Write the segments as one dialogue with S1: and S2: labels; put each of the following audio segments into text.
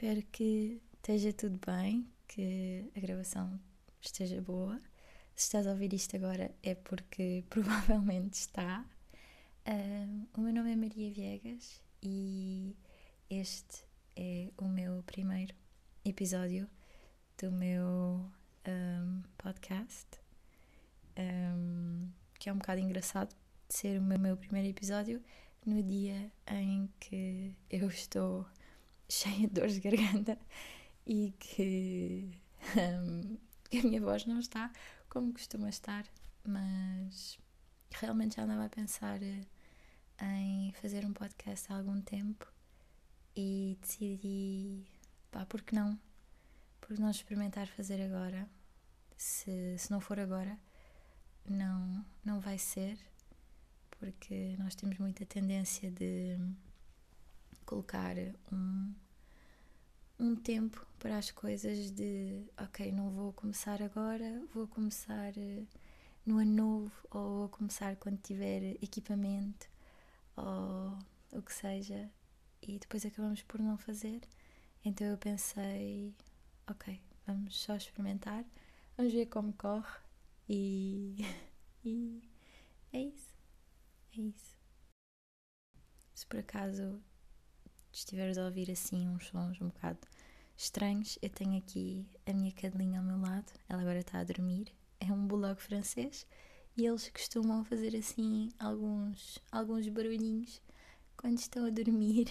S1: Espero que esteja tudo bem, que a gravação esteja boa. Se estás a ouvir isto agora é porque provavelmente está. O meu nome é Maria Viegas e este é o meu primeiro episódio do meu um, podcast, um, que é um bocado engraçado de ser o meu, meu primeiro episódio no dia em que eu estou cheia de dores de garganta e que, um, a minha voz não está como costuma estar, mas realmente já andava a pensar eh, em fazer um podcast há algum tempo e decidi, pá, por que não? Por não experimentar fazer agora? Se, se não for agora, não, não vai ser, porque nós temos muita tendência de colocar um, um tempo para as coisas de ok, não vou começar agora, vou começar eh, no ano novo ou vou começar quando tiver equipamento ou o que seja e depois acabamos por não fazer. Então eu pensei, ok, vamos só experimentar, vamos ver como corre e, e é isso, é isso. Se por acaso estiveres a ouvir assim uns sons um bocado estranhos, eu tenho aqui a minha cadelinha ao meu lado, ela agora está a dormir, é um bulldog francês e eles costumam fazer assim alguns, alguns barulhinhos quando estão a dormir,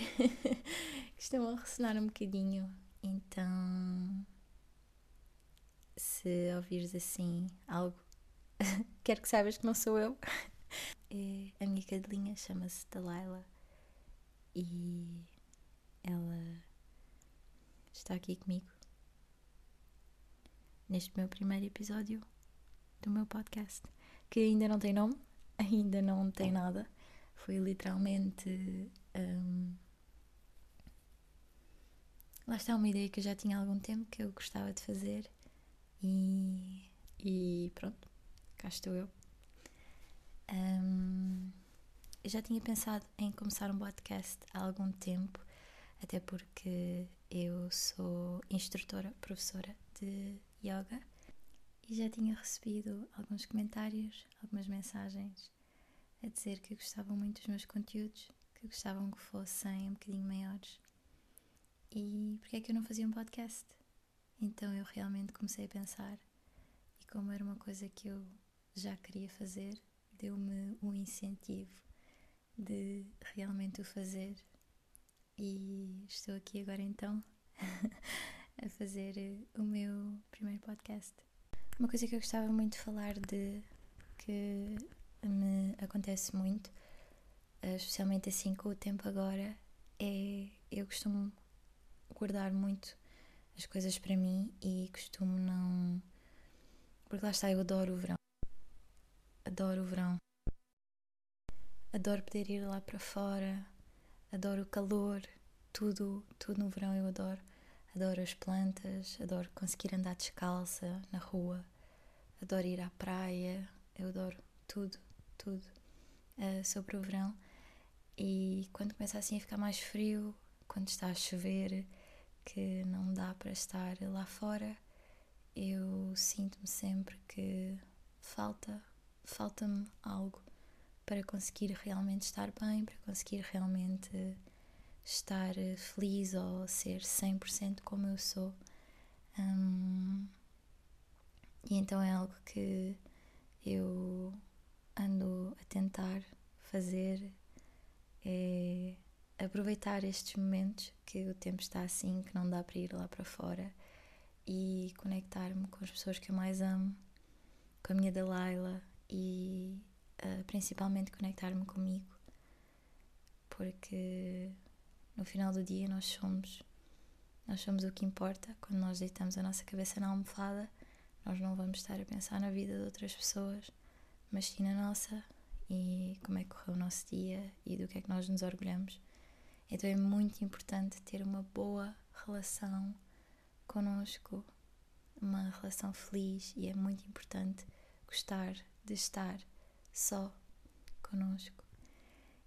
S1: costumam ressonar um bocadinho, então se ouvires assim algo, quero que saibas que não sou eu. É, a minha cadelinha chama-se Delilah e ela está aqui comigo neste meu primeiro episódio do meu podcast, que ainda não tem nome, ainda não tem nada. Foi literalmente. Um, lá está uma ideia que eu já tinha há algum tempo que eu gostava de fazer e, e pronto, cá estou eu. Um, eu já tinha pensado em começar um podcast há algum tempo, até porque eu sou instrutora, professora de yoga e já tinha recebido alguns comentários, algumas mensagens a dizer que gostavam muito dos meus conteúdos, que gostavam que fossem um bocadinho maiores. E porque é que eu não fazia um podcast? Então eu realmente comecei a pensar, e como era uma coisa que eu já queria fazer, deu-me um incentivo de realmente o fazer e estou aqui agora então a fazer o meu primeiro podcast. Uma coisa que eu gostava muito de falar de que me acontece muito, eh, especialmente assim com o tempo agora, é eu costumo guardar muito as coisas para mim e costumo não. Porque lá está, eu adoro o verão. Adoro o verão. Adoro poder ir lá para fora, adoro o calor, tudo, tudo no verão eu adoro. Adoro as plantas, adoro conseguir andar descalça na rua, adoro ir à praia, eu adoro tudo, tudo uh, sobre o verão. E quando começa assim a ficar mais frio, quando está a chover, que não dá para estar lá fora, eu sinto-me sempre que falta, falta-me algo para conseguir realmente estar bem, para conseguir realmente estar feliz ou ser 100% como eu sou. Um, e então é algo que eu ando a tentar fazer é aproveitar estes momentos que o tempo está assim, que não dá para ir lá para fora e conectar-me com as pessoas que eu mais amo, com a minha Delilah e principalmente conectar-me comigo, porque no final do dia nós somos nós somos o que importa. Quando nós deitamos a nossa cabeça na almofada nós não vamos estar a pensar na vida de outras pessoas mas sim na nossa. E como é que correu o nosso dia e do que é que nós nos orgulhamos. Então é muito importante ter uma boa relação connosco uma relação feliz e é muito importante gostar de estar só conosco.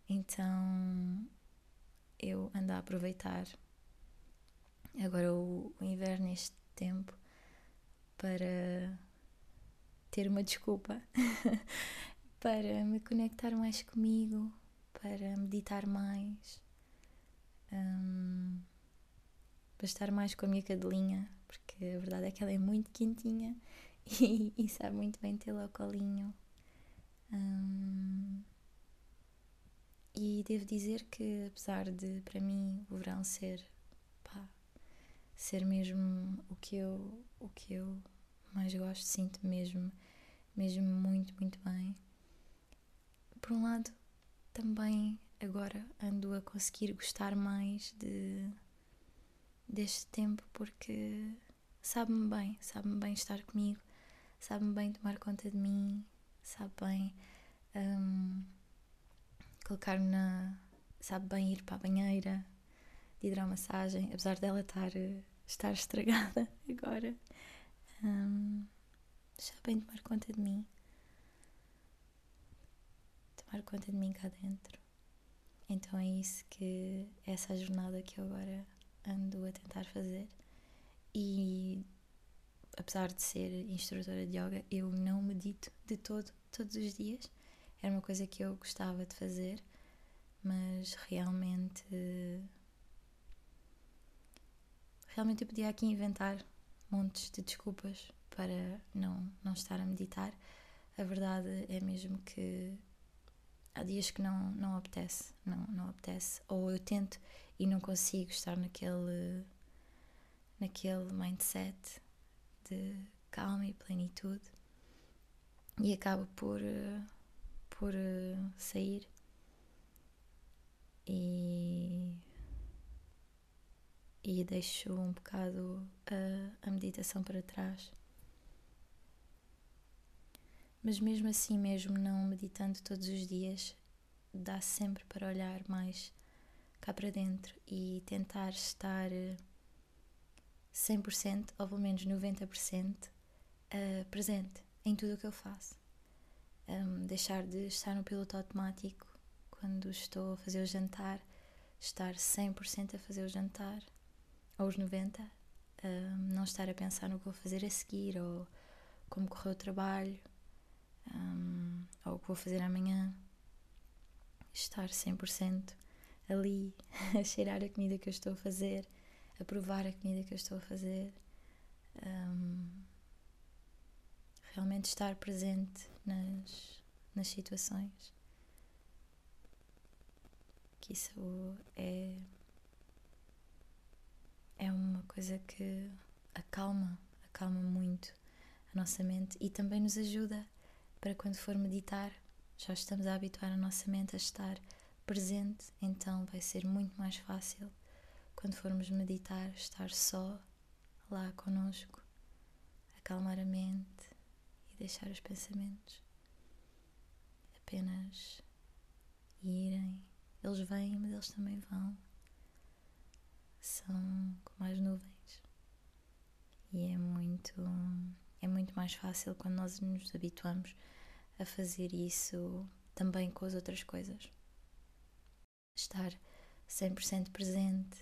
S1: Então eu ando a aproveitar agora o, o inverno, este tempo, para ter uma desculpa para me conectar mais comigo, para meditar mais, um, para estar mais com a minha cadelinha, porque a verdade é que ela é muito quentinha e, e sabe muito bem tê-la ao colinho. E devo dizer que, apesar de para mim o verão ser pá, ser mesmo o que eu o que eu mais gosto, sinto mesmo mesmo muito, muito bem. Por um lado, também agora ando a conseguir gostar mais de deste tempo porque sabe-me bem, sabe-me bem estar comigo, sabe-me bem tomar conta de mim, sabe bem um, colocar-me na. sabe bem ir para a banheira, de hidromassagem, apesar dela estar, estar estragada agora. Um, sabe bem tomar conta de mim. Tomar conta de mim cá dentro. Então é isso que. essa jornada que eu agora ando a tentar fazer. E apesar de ser instrutora de yoga, eu não medito de todo, todos os dias. Era uma coisa que eu gostava de fazer, mas realmente. Realmente eu podia aqui inventar montes de desculpas para não, não estar a meditar. A verdade é mesmo que há dias que não, não apetece, não, não apetece. Ou eu tento e não consigo estar naquele, naquele mindset de calma e plenitude e acabo por, por sair e, e deixo um bocado a, a meditação para trás. Mas mesmo assim, mesmo não meditando todos os dias, dá sempre para olhar mais cá para dentro e tentar estar 100% ou pelo menos 90% uh, presente em tudo o que eu faço. Um, deixar de estar no piloto automático quando estou a fazer o jantar, estar 100% a fazer o jantar, ou os 90%, um, não estar a pensar no que vou fazer a seguir ou como correu o trabalho um, ou o que vou fazer amanhã. Estar 100% ali a cheirar a comida que eu estou a fazer, a provar a comida que eu estou a fazer. Um, realmente estar presente nas, nas situações. Que isso é, é uma coisa que acalma, acalma muito a nossa mente e também nos ajuda para quando for meditar, já estamos a habituar a nossa mente a estar presente, então vai ser muito mais fácil quando formos meditar, estar só lá conosco, acalmar a mente deixar os pensamentos apenas irem. Eles vêm, mas eles também vão. São como as nuvens. E é muito é muito mais fácil quando nós nos habituamos a fazer isso também com as outras coisas. Estar 100% presente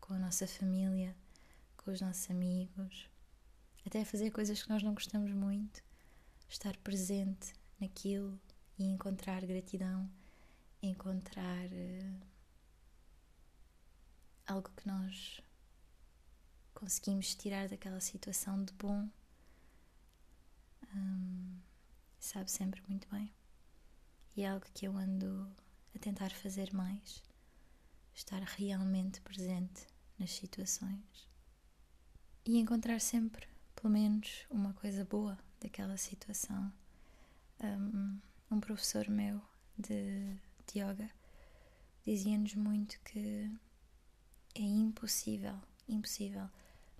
S1: com a nossa família, com os nossos amigos, até fazer coisas que nós não gostamos muito, estar presente naquilo e encontrar gratidão, encontrar uh, algo que nós conseguimos tirar daquela situação de bom um, sabe sempre muito bem. E é algo que eu ando a tentar fazer mais, estar realmente presente nas situações e encontrar sempre, pelo menos, uma coisa boa daquela situação. Um, um professor meu de, de yoga dizia-nos muito que é impossível, impossível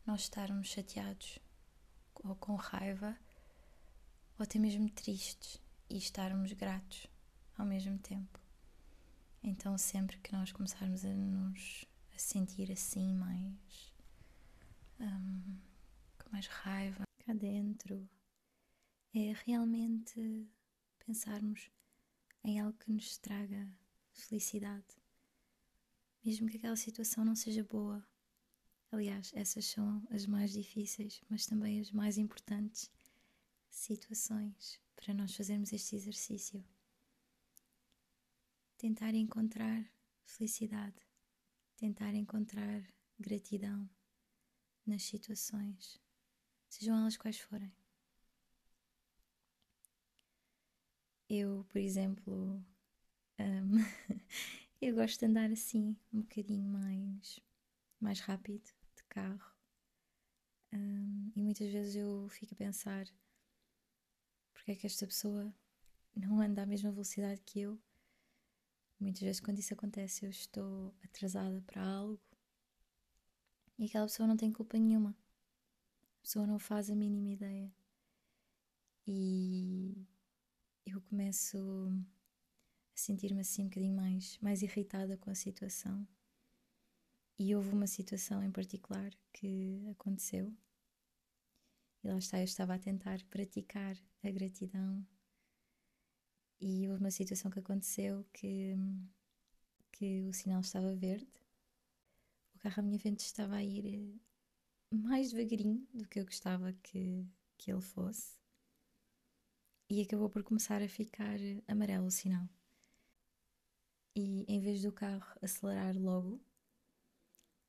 S1: nós estarmos chateados ou com raiva ou até mesmo tristes e estarmos gratos ao mesmo tempo. Então, sempre que nós começarmos a nos a sentir assim, mais. Um, com mais raiva cá dentro, é realmente pensarmos em algo que nos traga felicidade. Mesmo que aquela situação não seja boa, Aliás, essas são as mais difíceis, mas também as mais importantes situações para nós fazermos este exercício. Tentar encontrar felicidade, tentar encontrar gratidão nas situações, sejam elas quais forem. Eu, por exemplo, um, eu gosto de andar assim, um bocadinho mais, mais rápido, de carro. Um, e muitas vezes eu fico a pensar porque é que esta pessoa não anda à mesma velocidade que eu. Muitas vezes, quando isso acontece, eu estou atrasada para algo e aquela pessoa não tem culpa nenhuma. A pessoa não faz a mínima ideia. E eu começo a sentir-me assim um bocadinho mais, mais irritada com a situação. E houve uma situação em particular que aconteceu. E lá está, eu estava a tentar praticar a gratidão. E houve uma situação que aconteceu que, que o sinal estava verde. O carro à minha frente estava a ir mais devagarinho do que eu gostava que, que ele fosse e acabou por começar a ficar amarelo o sinal. E em vez do carro acelerar logo,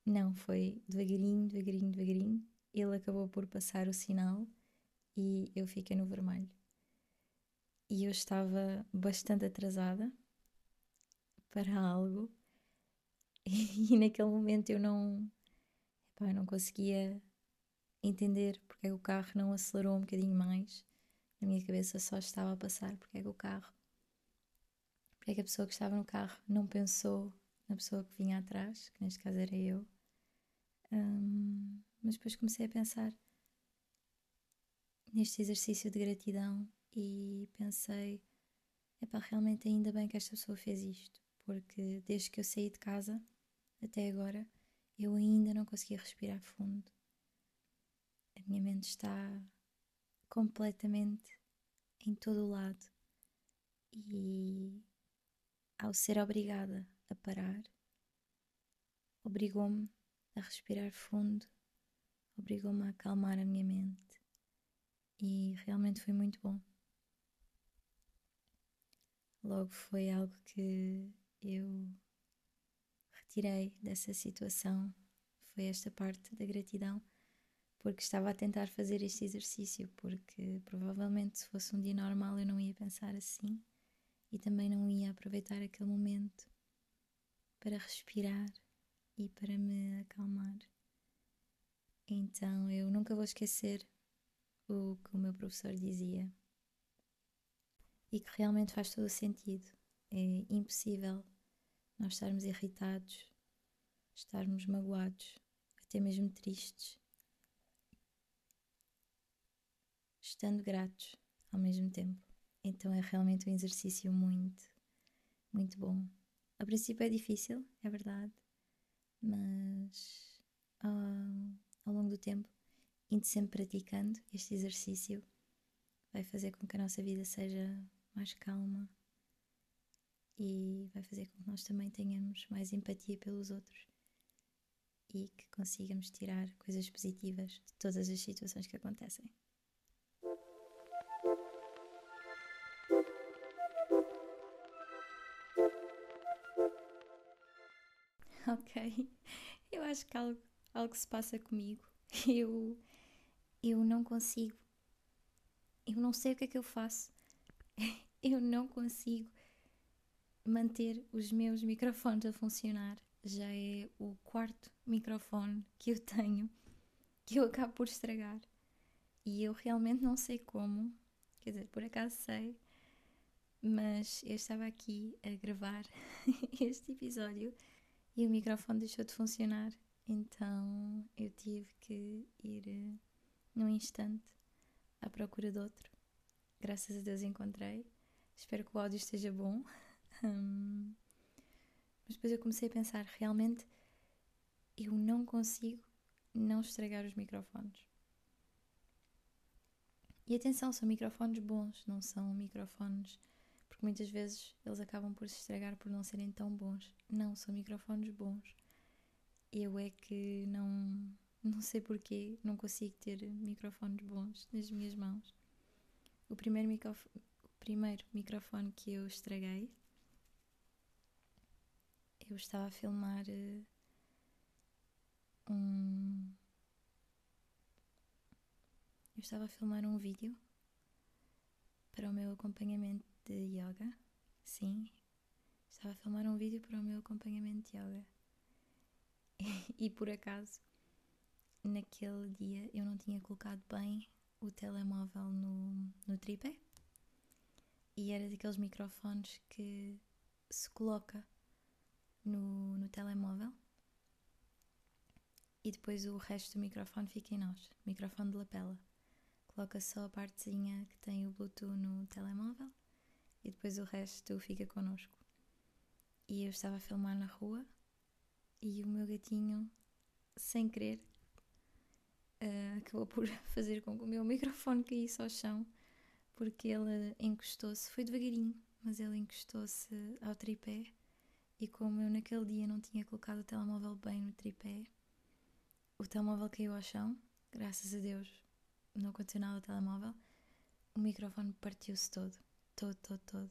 S1: não, foi devagarinho, devagarinho, devagarinho. Ele acabou por passar o sinal e eu fiquei no vermelho. E eu estava bastante atrasada para algo e naquele momento eu não, epá, não conseguia entender porque o carro não acelerou um bocadinho mais na minha cabeça só estava a passar porque é que o carro, porque é que a pessoa que estava no carro não pensou na pessoa que vinha atrás, que neste caso era eu. Um, mas depois comecei a pensar neste exercício de gratidão e pensei: epá, realmente ainda bem que esta pessoa fez isto, porque desde que eu saí de casa até agora eu ainda não conseguia respirar fundo. A minha mente está completamente em todo o lado. E ao ser obrigada a parar, obrigou-me a respirar fundo, obrigou-me a acalmar a minha mente. E realmente foi muito bom. Logo foi algo que eu retirei dessa situação, foi esta parte da gratidão porque estava a tentar fazer este exercício, porque provavelmente se fosse um dia normal eu não ia pensar assim e também não ia aproveitar aquele momento para respirar e para me acalmar. Então eu nunca vou esquecer o que o meu professor dizia e que realmente faz todo o sentido. É impossível nós estarmos irritados, estarmos magoados, até mesmo tristes estando gratos ao mesmo tempo. Então é realmente um exercício muito, muito bom. A princípio é difícil, é verdade, mas uh, ao longo do tempo, indo sempre praticando este exercício, vai fazer com que a nossa vida seja mais calma e vai fazer com que nós também tenhamos mais empatia pelos outros e que consigamos tirar coisas positivas de todas as situações que acontecem. Ok. Eu acho que algo, algo se passa comigo. Eu, eu não consigo. Eu não sei o que é que eu faço. Eu não consigo manter os meus microfones a funcionar. Já é o quarto microfone que eu tenho que eu acabo por estragar. E eu realmente não sei como. Quer dizer, por acaso sei. Mas eu estava aqui a gravar este episódio e o microfone deixou de funcionar. Então eu tive que ir uh, num instante à procura de outro. Graças a Deus encontrei. Espero que o áudio esteja bom. mas depois eu comecei a pensar: realmente eu não consigo não estragar os microfones. E atenção, são microfones bons, não são microfones porque muitas vezes eles acabam por se estragar por não serem tão bons. Não, são microfones bons. Eu é que não, não sei porquê, não consigo ter microfones bons nas minhas mãos. O primeiro, microf o primeiro microfone que eu estraguei, eu estava a filmar uh, um. Eu estava a filmar um vídeo para o meu acompanhamento de yoga. Sim, estava a filmar um vídeo para o meu acompanhamento de yoga. e por acaso, naquele dia eu não tinha colocado bem o telemóvel no, no tripé. E era daqueles microfones que se coloca no, no telemóvel e depois o resto do microfone fica em nós microfone de lapela. Coloca só a partezinha que tem o Bluetooth no telemóvel e depois o resto fica connosco. E eu estava a filmar na rua e o meu gatinho, sem querer, uh, acabou por fazer com que o meu microfone caísse ao chão porque ele encostou-se, foi devagarinho, mas ele encostou-se ao tripé e como eu naquele dia não tinha colocado o telemóvel bem no tripé, o telemóvel caiu ao chão, graças a Deus não aconteceu nada ao telemóvel, o microfone partiu-se todo, todo, todo, todo.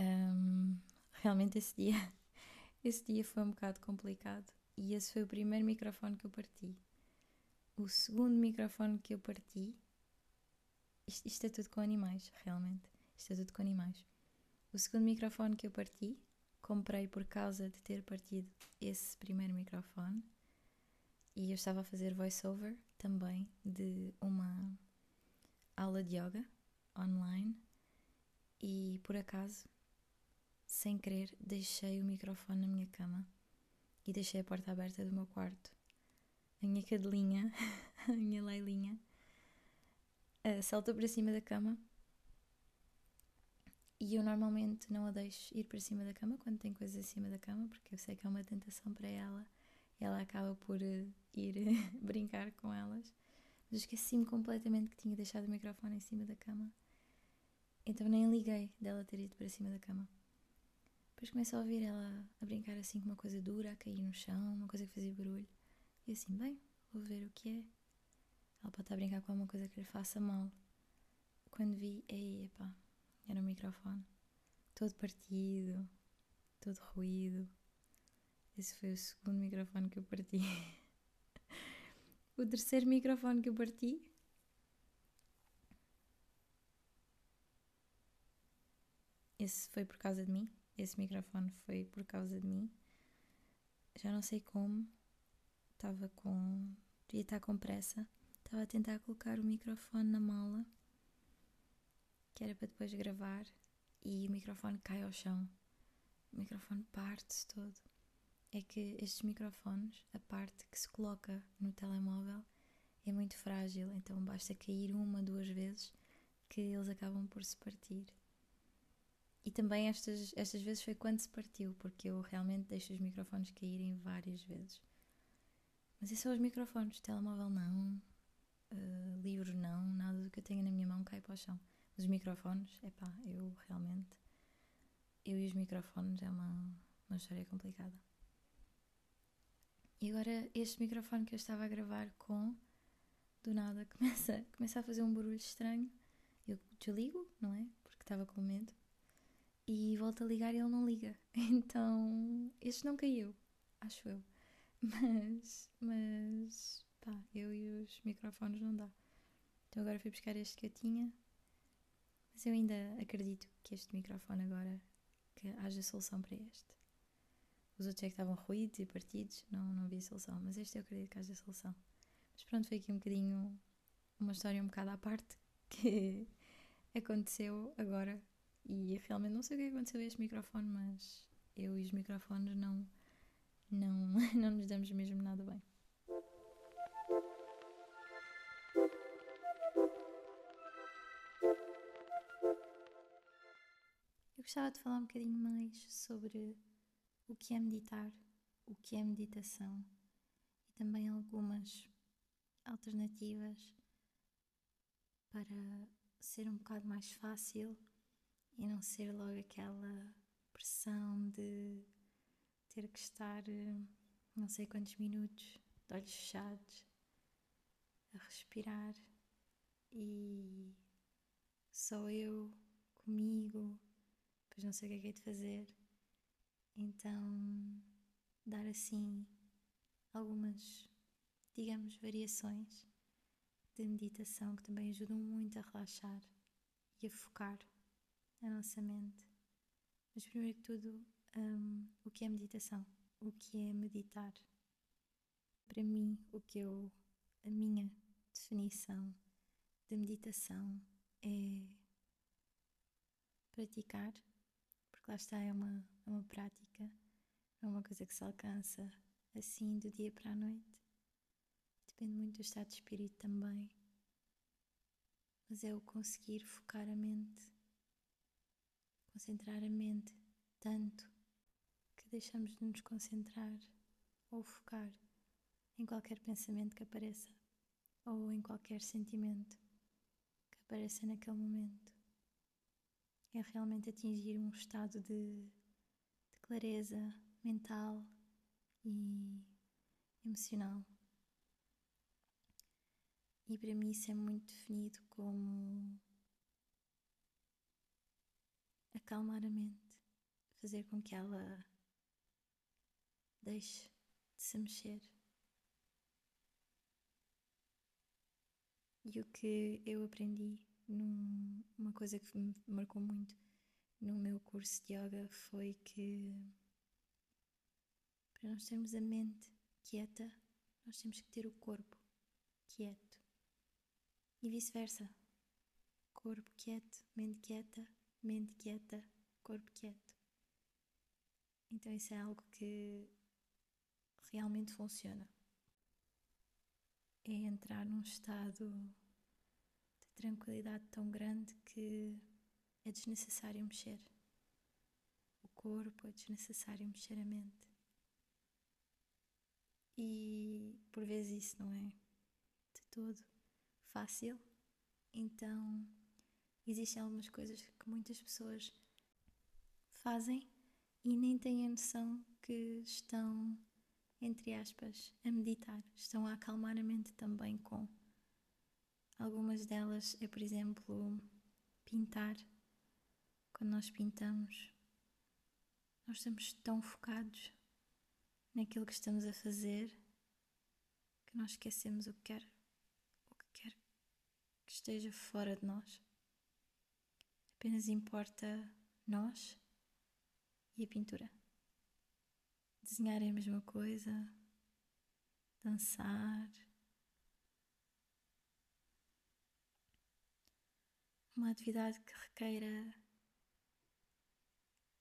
S1: Um, realmente esse dia, esse dia foi um bocado complicado e esse foi o primeiro microfone que eu parti. O segundo microfone que eu parti, isto, isto é tudo com animais, realmente, isto é tudo com animais. O segundo microfone que eu parti, comprei por causa de ter partido esse primeiro microfone e eu estava a fazer voiceover também de uma aula de yoga online e por acaso, sem querer, deixei o microfone na minha cama e deixei a porta aberta do meu quarto. A minha cadelinha, a minha Leilinha, uh, saltou para cima da cama e eu normalmente não a deixo ir para cima da cama quando tem coisas acima da cama, porque eu sei que é uma tentação para ela ela acaba por uh, ir brincar com elas. Mas esqueci-me completamente que tinha deixado o microfone em cima da cama. Então nem liguei dela ter ido para cima da cama. Depois começo a ouvir ela a brincar assim com uma coisa dura, a cair no chão, uma coisa que fazia barulho. E assim, bem, vou ver o que é. Ela pode estar a brincar com alguma coisa que lhe faça mal. Quando vi, ei, epá, era o microfone. Todo partido, todo ruído. Esse foi o segundo microfone que eu parti. o terceiro microfone que eu parti. Esse foi por causa de mim. Esse microfone foi por causa de mim. Já não sei como. Estava com. Devia estar com pressa. Estava a tentar colocar o microfone na mala. Que era para depois gravar. E o microfone cai ao chão. O microfone parte-se todo é que estes microfones, a parte que se coloca no telemóvel, é muito frágil, então basta cair uma, duas vezes que eles acabam por se partir. E também estas, estas vezes foi quando se partiu, porque eu realmente deixo os microfones caírem várias vezes. Mas esses são os microfones, telemóvel não, uh, livro não, nada do que eu tenho na minha mão cai para o chão. Mas os microfones, é pá, eu realmente. Eu e os microfones é uma, uma história complicada. E agora este microfone que eu estava a gravar com, do nada, começa, começa a fazer um barulho estranho. Eu desligo, não é? Porque estava com medo. E volto a ligar e ele não liga. Então, este não caiu, acho eu. Mas, mas, pá, eu e os microfones não dá. Então agora fui buscar este que eu tinha. Mas eu ainda acredito que este microfone agora, que haja solução para este. Os outros é que estavam ruídos e partidos, não, não havia solução. Mas este eu acredito que haja solução. Mas pronto, foi aqui um bocadinho uma história um bocado à parte que aconteceu agora. E realmente não sei o que aconteceu a este microfone, mas eu e os microfones não, não, não nos damos mesmo nada bem. Eu gostava de falar um bocadinho mais sobre o que é meditar, o que é meditação e também algumas alternativas para ser um bocado mais fácil e não ser logo aquela pressão de ter que estar eh, não sei quantos minutos de olhos fechados a respirar e só eu comigo, pois não sei o que é que é de fazer. Então, dar assim algumas, digamos, variações de meditação que também ajudam muito a relaxar e a focar a nossa mente. Mas primeiro que tudo, um, o que é meditação? O que é meditar? Para mim, o que eu, a minha definição de meditação é praticar, porque lá está, é uma, é uma prática, é uma coisa que se alcança assim do dia para a noite. Depende muito do estado de espírito também. Mas é o conseguir focar a mente, concentrar a mente tanto que deixamos de nos concentrar ou focar em qualquer pensamento que apareça ou em qualquer sentimento que apareça naquele momento. É realmente atingir um estado de, de clareza mental e emocional. E para mim isso é muito definido como acalmar a mente fazer com que ela deixe de se mexer. E o que eu aprendi numa coisa que me marcou muito no meu curso de yoga foi que para nós termos a mente quieta, nós temos que ter o corpo quieto. E vice-versa. Corpo quieto, mente quieta, mente quieta, corpo quieto. Então isso é algo que realmente funciona. É entrar num estado de tranquilidade tão grande que é desnecessário mexer o corpo, é desnecessário mexer a mente. E por vezes isso não é de todo fácil, então existem algumas coisas que muitas pessoas fazem e nem têm a noção que estão, entre aspas, a meditar, estão a acalmar a mente também com. Algumas delas é, por exemplo, pintar. Quando nós pintamos, nós estamos tão focados naquilo que estamos a fazer que nós esquecemos o que quer, o que quer que esteja fora de nós. Apenas importa nós e a pintura. Desenhar é a mesma coisa, dançar. Uma atividade que requeira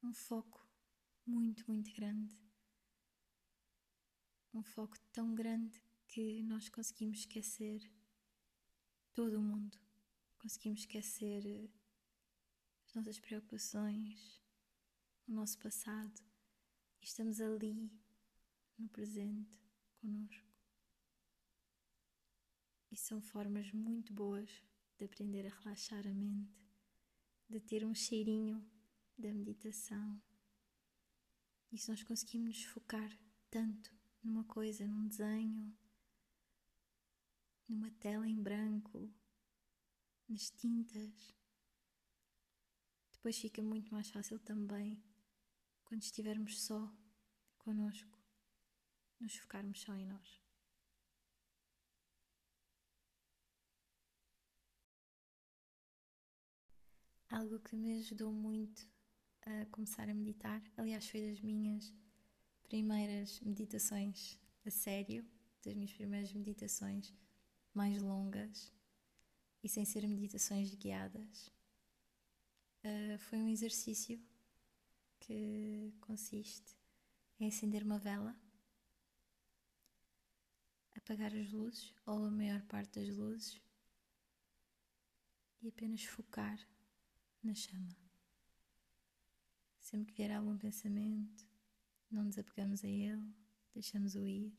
S1: um foco muito, muito grande. Um foco tão grande que nós conseguimos esquecer todo o mundo. Conseguimos esquecer as nossas preocupações, o nosso passado e estamos ali no presente conosco. E são formas muito boas de aprender a relaxar a mente, de ter um cheirinho da meditação. E se nós conseguimos nos focar tanto numa coisa, num desenho, numa tela em branco, nas tintas, depois fica muito mais fácil também quando estivermos só conosco, nos focarmos só em nós. Algo que me ajudou muito a começar a meditar, aliás, foi das minhas primeiras meditações a sério, das minhas primeiras meditações mais longas e sem ser meditações guiadas. Uh, foi um exercício que consiste em acender uma vela, apagar as luzes ou a maior parte das luzes e apenas focar na chama. Sempre que vier algum pensamento, não nos apegamos a ele, deixamos-o ir.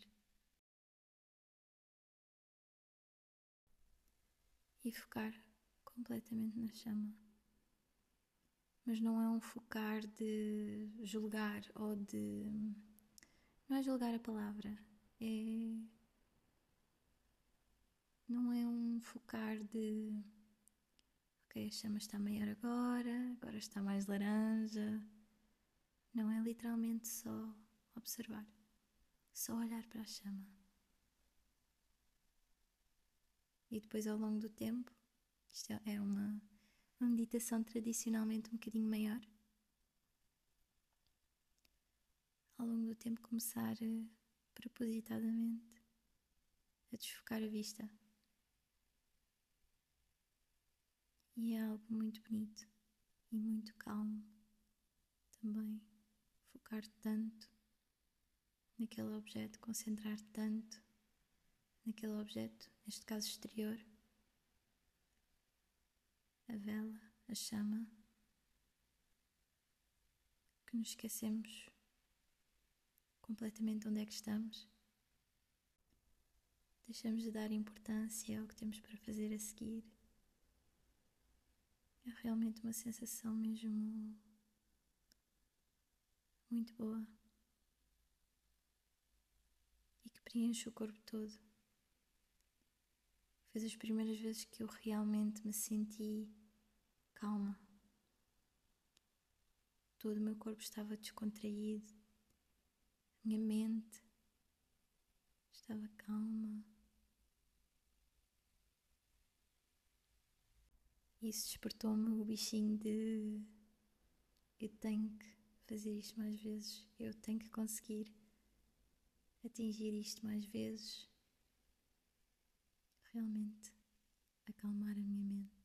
S1: E focar completamente na chama mas não é um focar de julgar ou de não é julgar a palavra, é. Não é um focar de. Ok, a chama está maior agora, agora está mais laranja. Não é literalmente só observar, só olhar para a chama. E depois, ao longo do tempo, isto é uma, uma meditação tradicionalmente um bocadinho maior. Ao longo do tempo, começar a, propositadamente a desfocar a vista. E é algo muito bonito e muito calmo também. Focar tanto naquele objeto, concentrar tanto naquele objeto, neste caso exterior, a vela, a chama, que nos esquecemos completamente onde é que estamos. Deixamos de dar importância ao que temos para fazer a seguir. É realmente uma sensação mesmo muito boa e que preenche o corpo todo. Foi as primeiras vezes que eu realmente me senti calma. Todo o meu corpo estava descontraído, a minha mente estava calma. Isso despertou-me o bichinho de eu tenho que fazer isto mais vezes, eu tenho que conseguir atingir isto mais vezes, realmente acalmar a minha mente.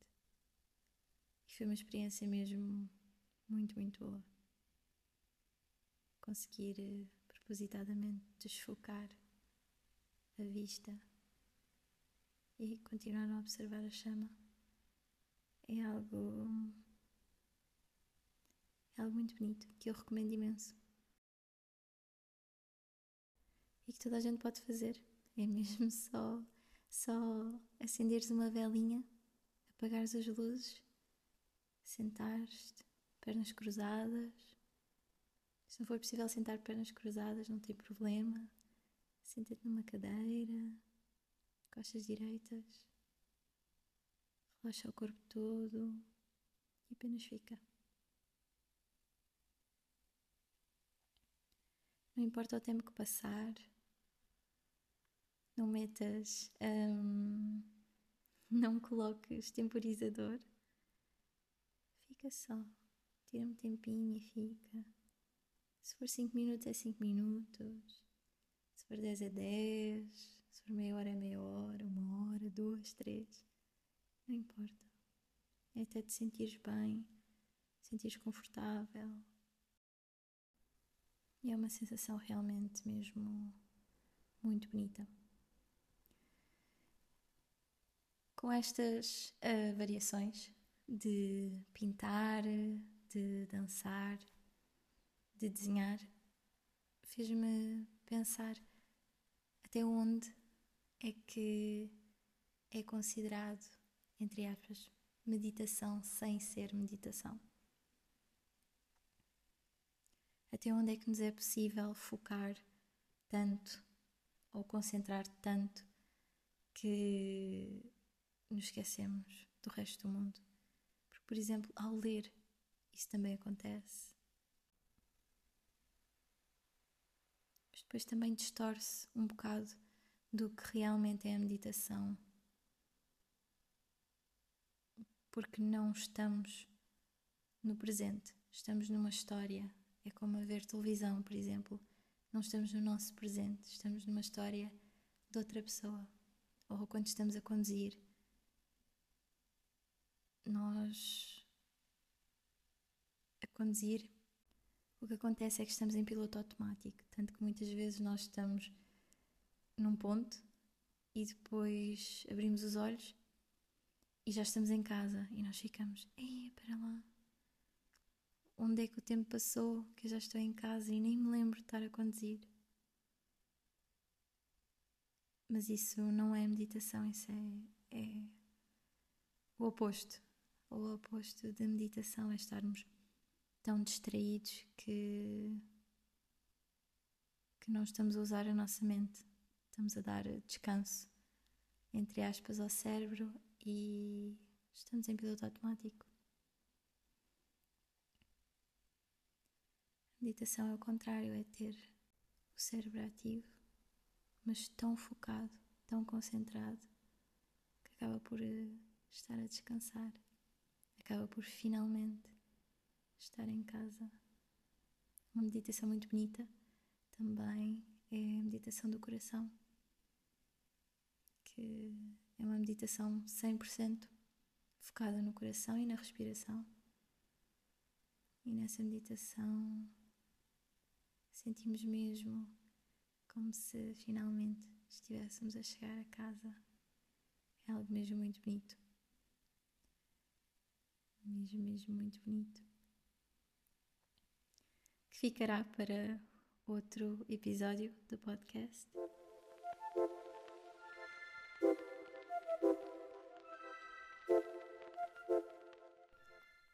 S1: Foi uma experiência mesmo muito, muito boa. Conseguir eh, propositadamente desfocar a vista e continuar a observar a chama é algo é algo muito bonito que eu recomendo imenso e que toda a gente pode fazer é mesmo só só acenderes uma velinha apagares as luzes sentares-te pernas cruzadas se não for possível sentar pernas cruzadas, não tem problema. Senta-te numa cadeira, costas direitas, relaxa o corpo todo e apenas fica. Não importa o tempo que passar, não metas, um, não coloques temporizador, fica só, tira um tempinho e fica. Se for 5 minutos, é 5 minutos. Se for 10, é 10. Se for meia hora, é meia hora. Uma hora, duas, três. Não importa. É até te sentires bem, sentires confortável. E é uma sensação realmente mesmo muito bonita. Com estas uh, variações de pintar, de dançar, de desenhar fez-me pensar até onde é que é considerado, entre aspas, meditação sem ser meditação. Até onde é que nos é possível focar tanto ou concentrar tanto que nos esquecemos do resto do mundo. Por exemplo, ao ler, isso também acontece. mas depois também distorce um bocado do que realmente é a meditação. Porque não estamos no presente, estamos numa história. É como a ver televisão, por exemplo. Não estamos no nosso presente, estamos numa história de outra pessoa. Ou quando estamos a conduzir, nós a conduzir o que acontece é que estamos em piloto automático, tanto que muitas vezes nós estamos num ponto e depois abrimos os olhos e já estamos em casa e nós ficamos, ei, para lá, onde é que o tempo passou que eu já estou em casa e nem me lembro de estar a conduzir. Mas isso não é meditação, isso é, é o oposto. O oposto da meditação é estarmos tão distraídos que, que não estamos a usar a nossa mente, estamos a dar descanso, entre aspas, ao cérebro e estamos em piloto automático. A meditação é o contrário, é ter o cérebro ativo, mas tão focado, tão concentrado, que acaba por eh, estar a descansar, acaba por finalmente estar em casa. Uma meditação muito bonita também é a meditação do coração, que é uma meditação 100% focada no coração e na respiração. E nessa meditação sentimos mesmo como se finalmente estivéssemos a chegar a casa. É algo mesmo muito bonito. Mesmo, mesmo muito bonito. Que ficará para outro episódio do podcast.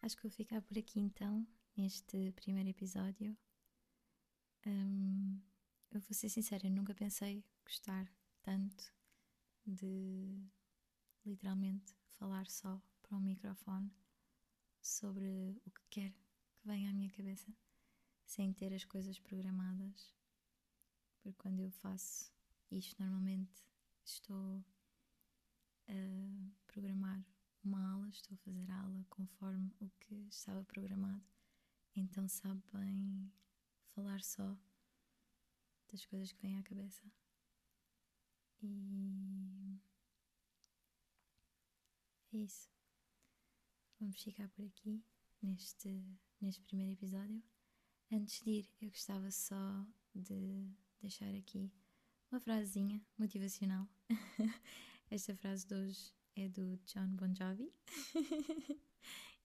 S1: Acho que vou ficar por aqui então, neste primeiro episódio. Um, eu vou ser sincera, nunca pensei gostar tanto de literalmente falar só para um microfone sobre o que quer que venha à minha cabeça, sem ter as coisas programadas. Porque quando eu faço isto, normalmente estou a programar uma aula, estou a fazer a aula conforme o que estava programado. Então sabe bem falar só das coisas que vêm à cabeça. E é isso. Vamos ficar por aqui neste, neste primeiro episódio. Antes de ir, eu gostava só de deixar aqui uma frasezinha motivacional. Esta frase de hoje é do John Bon Jovi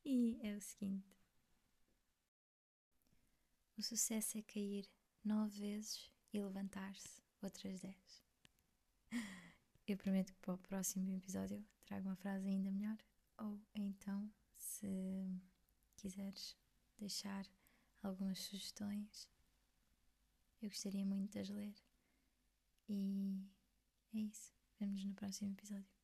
S1: e é o seguinte: O sucesso é cair nove vezes e levantar-se outras dez. Eu prometo que para o próximo episódio trago uma frase ainda melhor. Ou então, se quiseres deixar algumas sugestões, eu gostaria muito de as ler. E é isso. Vemo-nos no próximo episódio.